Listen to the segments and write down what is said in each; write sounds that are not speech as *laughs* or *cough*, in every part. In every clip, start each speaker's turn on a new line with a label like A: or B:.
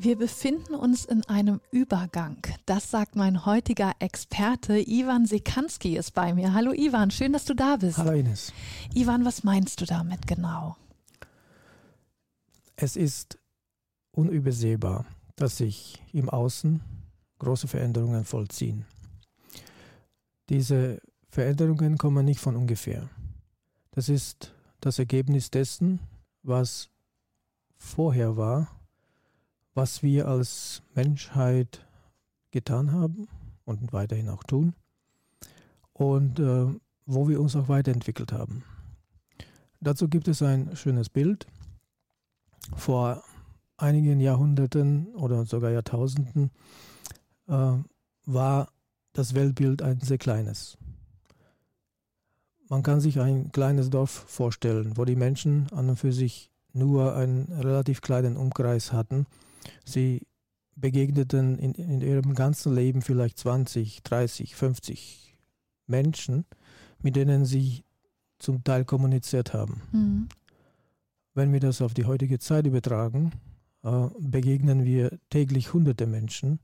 A: Wir befinden uns in einem Übergang. Das sagt mein heutiger Experte. Ivan Sekanski ist bei mir. Hallo Ivan, schön, dass du da bist.
B: Hallo Ines.
A: Ivan, was meinst du damit genau?
B: Es ist unübersehbar, dass sich im Außen große Veränderungen vollziehen. Diese Veränderungen kommen nicht von ungefähr. Das ist das Ergebnis dessen, was vorher war was wir als Menschheit getan haben und weiterhin auch tun und äh, wo wir uns auch weiterentwickelt haben. Dazu gibt es ein schönes Bild. Vor einigen Jahrhunderten oder sogar Jahrtausenden äh, war das Weltbild ein sehr kleines. Man kann sich ein kleines Dorf vorstellen, wo die Menschen an und für sich nur einen relativ kleinen Umkreis hatten Sie begegneten in, in ihrem ganzen Leben vielleicht 20, 30, 50 Menschen, mit denen sie zum Teil kommuniziert haben. Mhm. Wenn wir das auf die heutige Zeit übertragen, äh, begegnen wir täglich hunderte Menschen,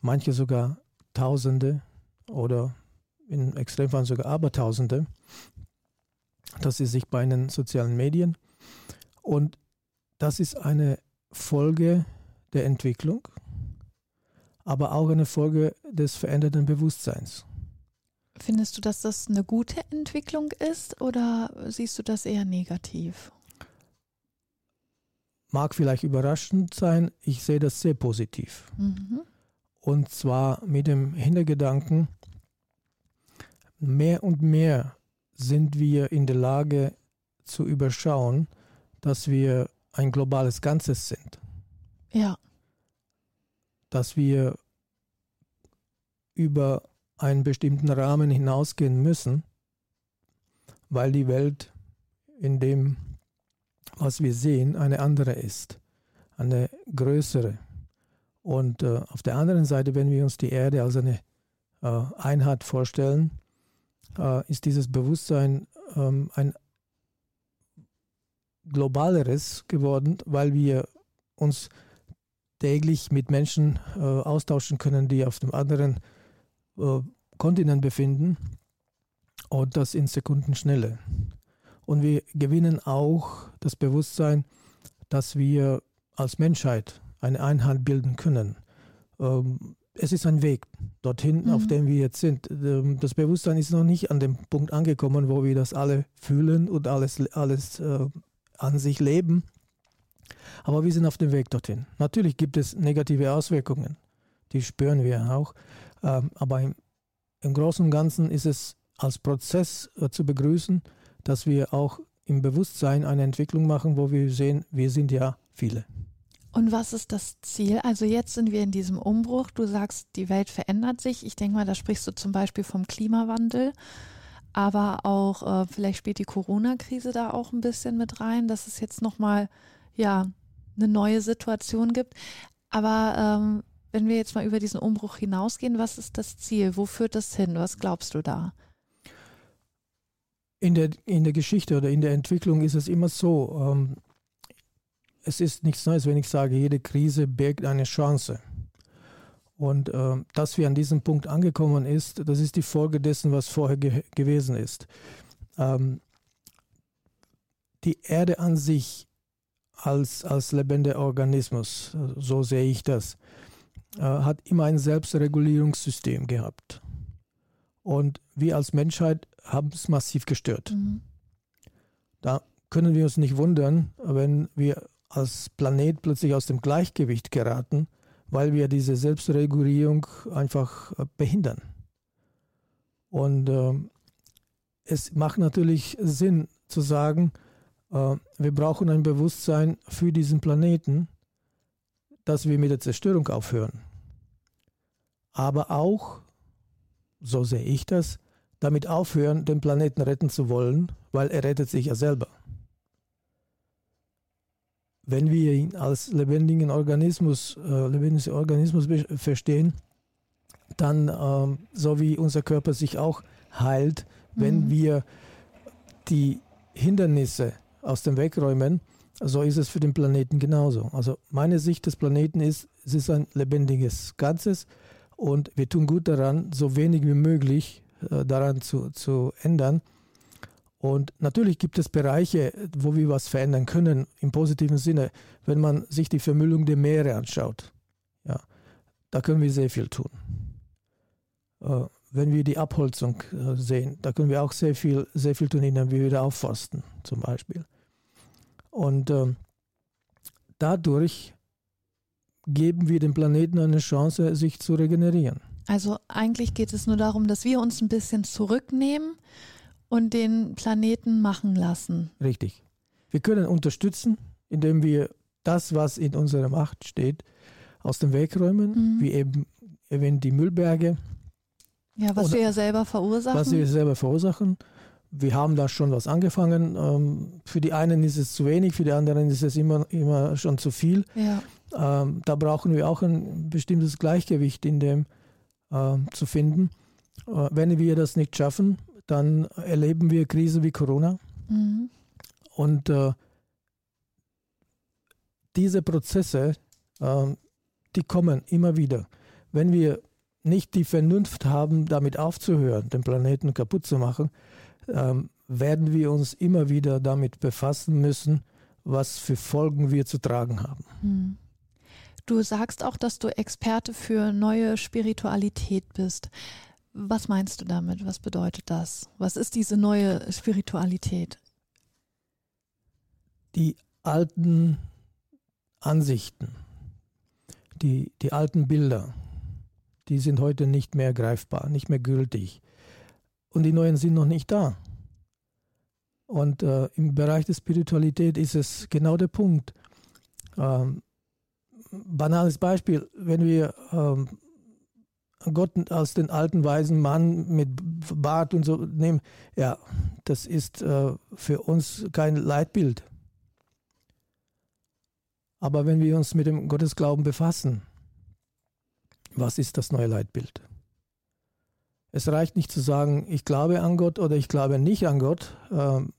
B: manche sogar Tausende oder in Extremfall sogar Abertausende. Das ist sich bei den sozialen Medien. Und das ist eine Folge der Entwicklung, aber auch eine Folge des veränderten Bewusstseins.
A: Findest du, dass das eine gute Entwicklung ist oder siehst du das eher negativ?
B: Mag vielleicht überraschend sein, ich sehe das sehr positiv. Mhm. Und zwar mit dem Hintergedanken, mehr und mehr sind wir in der Lage zu überschauen, dass wir ein globales Ganzes sind.
A: Ja.
B: Dass wir über einen bestimmten Rahmen hinausgehen müssen, weil die Welt in dem, was wir sehen, eine andere ist, eine größere. Und äh, auf der anderen Seite, wenn wir uns die Erde als eine äh, Einheit vorstellen, äh, ist dieses Bewusstsein ähm, ein globaleres geworden, weil wir uns täglich mit Menschen äh, austauschen können, die auf dem anderen äh, Kontinent befinden und das in Sekundenschnelle. Und wir gewinnen auch das Bewusstsein, dass wir als Menschheit eine Einheit bilden können. Ähm, es ist ein Weg dorthin, mhm. auf dem wir jetzt sind. Ähm, das Bewusstsein ist noch nicht an dem Punkt angekommen, wo wir das alle fühlen und alles, alles äh, an sich leben. Aber wir sind auf dem Weg dorthin. Natürlich gibt es negative Auswirkungen, die spüren wir auch. Ähm, aber im, im Großen und Ganzen ist es als Prozess äh, zu begrüßen, dass wir auch im Bewusstsein eine Entwicklung machen, wo wir sehen, wir sind ja viele.
A: Und was ist das Ziel? Also jetzt sind wir in diesem Umbruch. Du sagst, die Welt verändert sich. Ich denke mal, da sprichst du zum Beispiel vom Klimawandel, aber auch äh, vielleicht spielt die Corona-Krise da auch ein bisschen mit rein, dass es jetzt nochmal ja, eine neue Situation gibt. Aber ähm, wenn wir jetzt mal über diesen Umbruch hinausgehen, was ist das Ziel? Wo führt das hin? Was glaubst du da?
B: In der, in der Geschichte oder in der Entwicklung ist es immer so, ähm, es ist nichts Neues, wenn ich sage, jede Krise birgt eine Chance. Und äh, dass wir an diesem Punkt angekommen ist, das ist die Folge dessen, was vorher ge gewesen ist. Ähm, die Erde an sich als, als lebender Organismus, so sehe ich das, äh, hat immer ein Selbstregulierungssystem gehabt. Und wir als Menschheit haben es massiv gestört. Mhm. Da können wir uns nicht wundern, wenn wir als Planet plötzlich aus dem Gleichgewicht geraten, weil wir diese Selbstregulierung einfach äh, behindern. Und äh, es macht natürlich Sinn zu sagen, wir brauchen ein Bewusstsein für diesen Planeten, dass wir mit der Zerstörung aufhören. Aber auch, so sehe ich das, damit aufhören, den Planeten retten zu wollen, weil er rettet sich ja selber. Wenn wir ihn als lebendigen Organismus, äh, lebendigen Organismus verstehen, dann, äh, so wie unser Körper sich auch heilt, mhm. wenn wir die Hindernisse aus dem Weg räumen, so ist es für den Planeten genauso. Also meine Sicht des Planeten ist, es ist ein lebendiges Ganzes und wir tun gut daran, so wenig wie möglich äh, daran zu, zu ändern. Und natürlich gibt es Bereiche, wo wir was verändern können, im positiven Sinne, wenn man sich die Vermüllung der Meere anschaut. Ja, da können wir sehr viel tun. Äh, wenn wir die Abholzung äh, sehen, da können wir auch sehr viel, sehr viel tun, indem wir wieder aufforsten, zum Beispiel. Und äh, dadurch geben wir dem Planeten eine Chance, sich zu regenerieren.
A: Also eigentlich geht es nur darum, dass wir uns ein bisschen zurücknehmen und den Planeten machen lassen.
B: Richtig. Wir können unterstützen, indem wir das, was in unserer Macht steht, aus dem Weg räumen, mhm. wie eben erwähnt die Müllberge.
A: Ja, was wir ja selber verursachen.
B: Was wir selber verursachen. Wir haben da schon was angefangen. Ähm, für die einen ist es zu wenig, für die anderen ist es immer, immer schon zu viel. Ja. Ähm, da brauchen wir auch ein bestimmtes Gleichgewicht in dem äh, zu finden. Äh, wenn wir das nicht schaffen, dann erleben wir Krisen wie Corona. Mhm. Und äh, diese Prozesse, die kommen immer wieder. Wenn wir nicht die Vernunft haben, damit aufzuhören, den Planeten kaputt zu machen, ähm, werden wir uns immer wieder damit befassen müssen, was für Folgen wir zu tragen haben. Mhm.
A: Du sagst auch, dass du Experte für neue Spiritualität bist. Was meinst du damit? Was bedeutet das? Was ist diese neue Spiritualität?
B: Die alten Ansichten, die, die alten Bilder, die sind heute nicht mehr greifbar, nicht mehr gültig. Und die neuen sind noch nicht da. Und äh, im Bereich der Spiritualität ist es genau der Punkt. Ähm, banales Beispiel, wenn wir ähm, Gott als den alten weisen Mann mit Bart und so nehmen, ja, das ist äh, für uns kein Leitbild. Aber wenn wir uns mit dem Gottesglauben befassen, was ist das neue Leitbild? Es reicht nicht zu sagen, ich glaube an Gott oder ich glaube nicht an Gott. Ähm,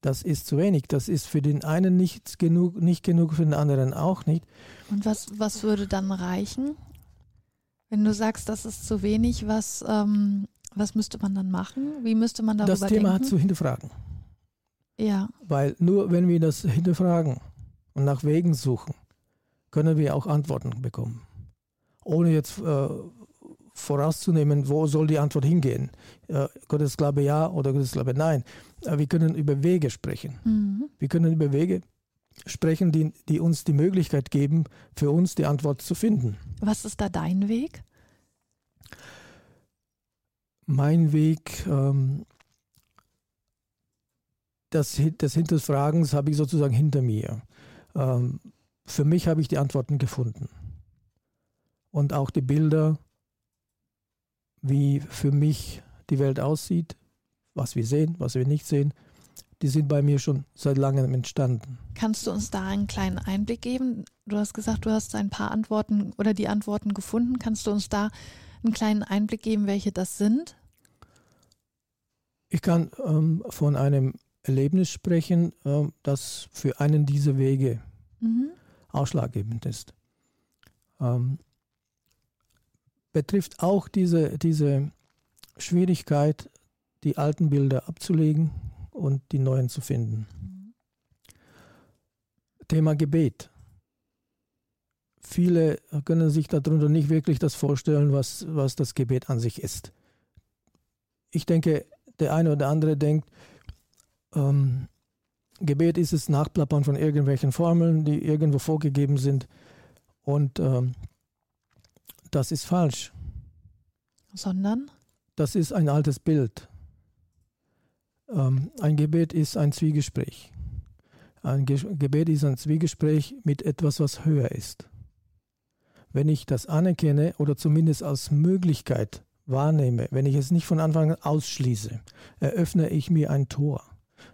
B: das ist zu wenig. Das ist für den einen nicht genug, nicht genug, für den anderen auch nicht.
A: Und was, was würde dann reichen? Wenn du sagst, das ist zu wenig, was, ähm, was müsste man dann machen? Wie müsste man darüber
B: denken? Das Thema denken? hat zu hinterfragen.
A: Ja.
B: Weil nur wenn wir das hinterfragen und nach Wegen suchen, können wir auch Antworten bekommen. Ohne jetzt äh, vorauszunehmen, wo soll die Antwort hingehen. Äh, Gottesglaube ja oder Gottesglaube nein. Äh, wir können über Wege sprechen. Mhm. Wir können über Wege sprechen, die, die uns die Möglichkeit geben, für uns die Antwort zu finden.
A: Was ist da dein Weg?
B: Mein Weg, ähm, das, das Hinterfragens habe ich sozusagen hinter mir. Ähm, für mich habe ich die Antworten gefunden. Und auch die Bilder, wie für mich die Welt aussieht, was wir sehen, was wir nicht sehen, die sind bei mir schon seit langem entstanden.
A: Kannst du uns da einen kleinen Einblick geben? Du hast gesagt, du hast ein paar Antworten oder die Antworten gefunden. Kannst du uns da einen kleinen Einblick geben, welche das sind?
B: Ich kann ähm, von einem Erlebnis sprechen, äh, das für einen dieser Wege mhm. ausschlaggebend ist. Ähm, betrifft auch diese, diese Schwierigkeit, die alten Bilder abzulegen und die neuen zu finden. Mhm. Thema Gebet. Viele können sich darunter nicht wirklich das vorstellen, was, was das Gebet an sich ist. Ich denke, der eine oder andere denkt, ähm, Gebet ist es Nachplappern von irgendwelchen Formeln, die irgendwo vorgegeben sind. Und ähm, das ist falsch.
A: Sondern?
B: Das ist ein altes Bild. Ähm, ein Gebet ist ein Zwiegespräch. Ein Ge Gebet ist ein Zwiegespräch mit etwas, was höher ist. Wenn ich das anerkenne oder zumindest als Möglichkeit wahrnehme, wenn ich es nicht von Anfang an ausschließe, eröffne ich mir ein Tor.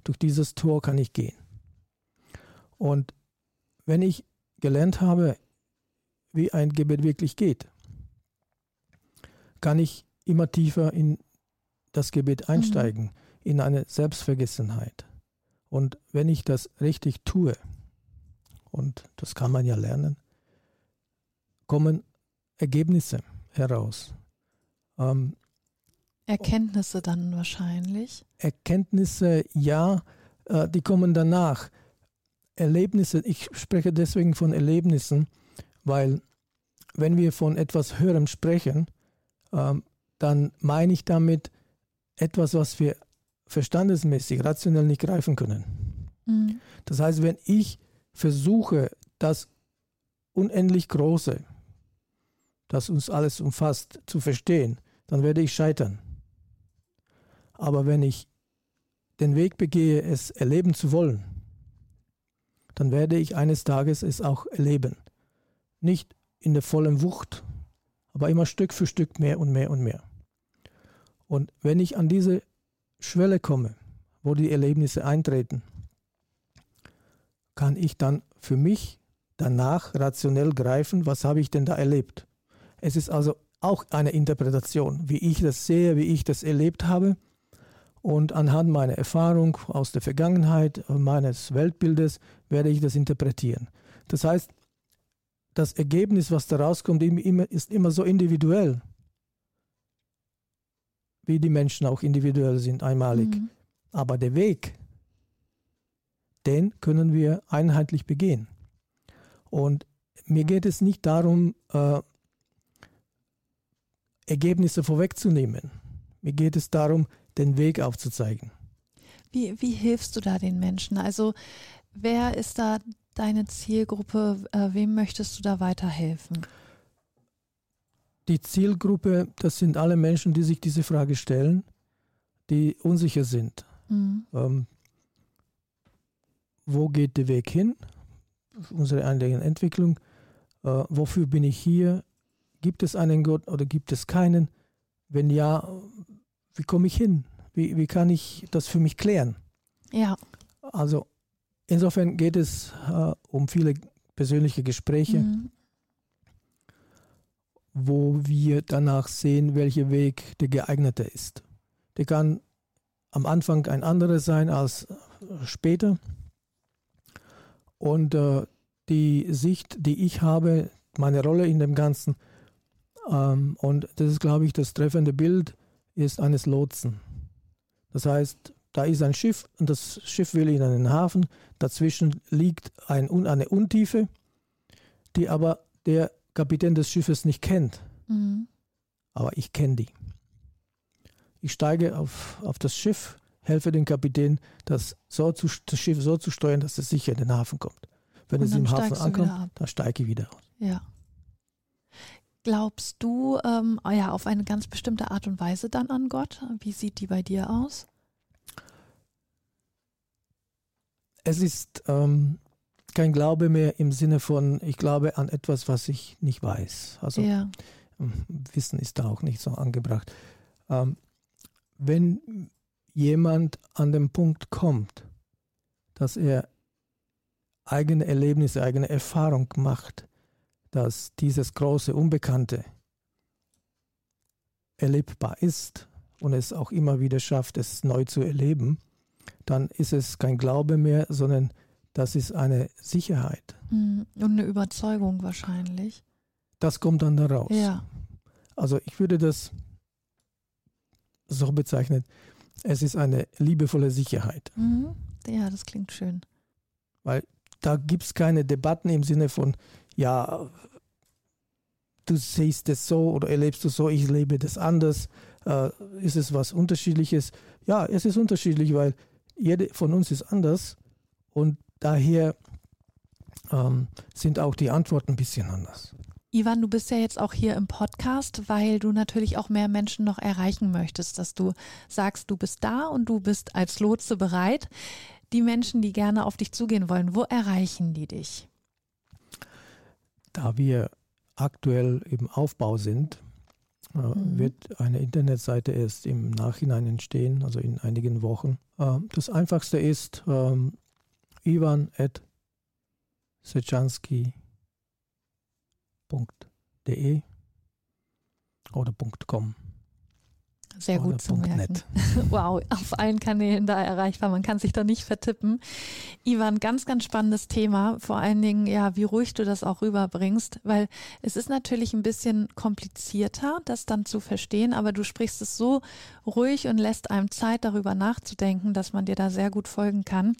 B: Durch dieses Tor kann ich gehen. Und wenn ich gelernt habe, wie ein Gebet wirklich geht, kann ich immer tiefer in das Gebet einsteigen, mhm. in eine Selbstvergessenheit. Und wenn ich das richtig tue, und das kann man ja lernen, kommen Ergebnisse heraus.
A: Ähm, Erkenntnisse dann wahrscheinlich?
B: Erkenntnisse, ja, äh, die kommen danach. Erlebnisse, ich spreche deswegen von Erlebnissen, weil wenn wir von etwas Höherem sprechen, dann meine ich damit etwas, was wir verstandesmäßig, rationell nicht greifen können. Mhm. Das heißt, wenn ich versuche, das unendlich Große, das uns alles umfasst, zu verstehen, dann werde ich scheitern. Aber wenn ich den Weg begehe, es erleben zu wollen, dann werde ich eines Tages es auch erleben. Nicht in der vollen Wucht, aber immer Stück für Stück mehr und mehr und mehr. Und wenn ich an diese Schwelle komme, wo die Erlebnisse eintreten, kann ich dann für mich danach rationell greifen, was habe ich denn da erlebt. Es ist also auch eine Interpretation, wie ich das sehe, wie ich das erlebt habe. Und anhand meiner Erfahrung aus der Vergangenheit, meines Weltbildes, werde ich das interpretieren. Das heißt, das Ergebnis, was da rauskommt, ist immer so individuell, wie die Menschen auch individuell sind, einmalig. Mhm. Aber der Weg, den können wir einheitlich begehen. Und mir geht es nicht darum, äh, Ergebnisse vorwegzunehmen. Mir geht es darum, den Weg aufzuzeigen.
A: Wie, wie hilfst du da den Menschen? Also wer ist da deine Zielgruppe? Äh, wem möchtest du da weiterhelfen?
B: Die Zielgruppe, das sind alle Menschen, die sich diese Frage stellen, die unsicher sind. Mhm. Ähm, wo geht der Weg hin? Unsere eigene Entwicklung. Äh, wofür bin ich hier? Gibt es einen Gott oder gibt es keinen? Wenn ja, wie komme ich hin? Wie, wie kann ich das für mich klären?
A: Ja.
B: Also insofern geht es äh, um viele persönliche Gespräche, mhm. wo wir danach sehen, welcher Weg der geeignete ist. Der kann am Anfang ein anderer sein als später. Und äh, die Sicht, die ich habe, meine Rolle in dem Ganzen, ähm, und das ist, glaube ich, das treffende Bild ist eines Lotsen. Das heißt, da ist ein Schiff und das Schiff will in einen Hafen. Dazwischen liegt ein, eine Untiefe, die aber der Kapitän des Schiffes nicht kennt. Mhm. Aber ich kenne die. Ich steige auf, auf das Schiff, helfe dem Kapitän, das, so zu, das Schiff so zu steuern, dass es sicher in den Hafen kommt. Wenn es im Hafen ankommt, dann steige ich wieder aus.
A: Ja. Glaubst du ähm, ja, auf eine ganz bestimmte Art und Weise dann an Gott? Wie sieht die bei dir aus?
B: Es ist ähm, kein Glaube mehr im Sinne von, ich glaube an etwas, was ich nicht weiß. Also ja. Ähm, Wissen ist da auch nicht so angebracht. Ähm, wenn jemand an den Punkt kommt, dass er eigene Erlebnisse, eigene Erfahrung macht, dass dieses große Unbekannte erlebbar ist und es auch immer wieder schafft, es neu zu erleben, dann ist es kein Glaube mehr, sondern das ist eine Sicherheit.
A: Mhm. Und eine Überzeugung wahrscheinlich.
B: Das kommt dann daraus.
A: Ja.
B: Also ich würde das so bezeichnen, es ist eine liebevolle Sicherheit.
A: Mhm. Ja, das klingt schön.
B: Weil da gibt es keine Debatten im Sinne von, ja, du siehst es so oder erlebst du so, ich lebe das anders. Äh, ist es was Unterschiedliches? Ja, es ist unterschiedlich, weil jede von uns ist anders und daher ähm, sind auch die Antworten ein bisschen anders.
A: Ivan, du bist ja jetzt auch hier im Podcast, weil du natürlich auch mehr Menschen noch erreichen möchtest, dass du sagst, du bist da und du bist als Lotse bereit. Die Menschen, die gerne auf dich zugehen wollen, wo erreichen die dich?
B: Da wir aktuell im Aufbau sind, äh, mhm. wird eine Internetseite erst im Nachhinein entstehen, also in einigen Wochen. Äh, das einfachste ist ähm, ivan at sechanski.de oder .com.
A: Sehr gut zu merken. Net. *laughs* Wow, auf allen Kanälen da erreichbar. Man kann sich da nicht vertippen. Ivan, ganz, ganz spannendes Thema. Vor allen Dingen, ja, wie ruhig du das auch rüberbringst, weil es ist natürlich ein bisschen komplizierter, das dann zu verstehen, aber du sprichst es so ruhig und lässt einem Zeit, darüber nachzudenken, dass man dir da sehr gut folgen kann.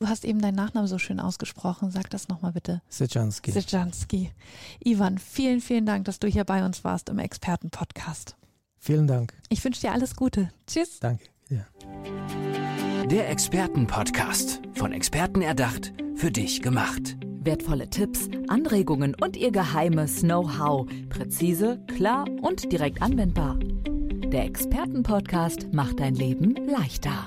A: Du hast eben deinen Nachnamen so schön ausgesprochen. Sag das nochmal bitte.
B: Seczanski.
A: Seczanski. Ivan, vielen, vielen Dank, dass du hier bei uns warst im Expertenpodcast.
B: Vielen Dank.
A: Ich wünsche dir alles Gute. Tschüss.
B: Danke. Ja.
C: Der Expertenpodcast. Von Experten erdacht, für dich gemacht.
D: Wertvolle Tipps, Anregungen und ihr geheimes Know-how. Präzise, klar und direkt anwendbar. Der Expertenpodcast macht dein Leben leichter.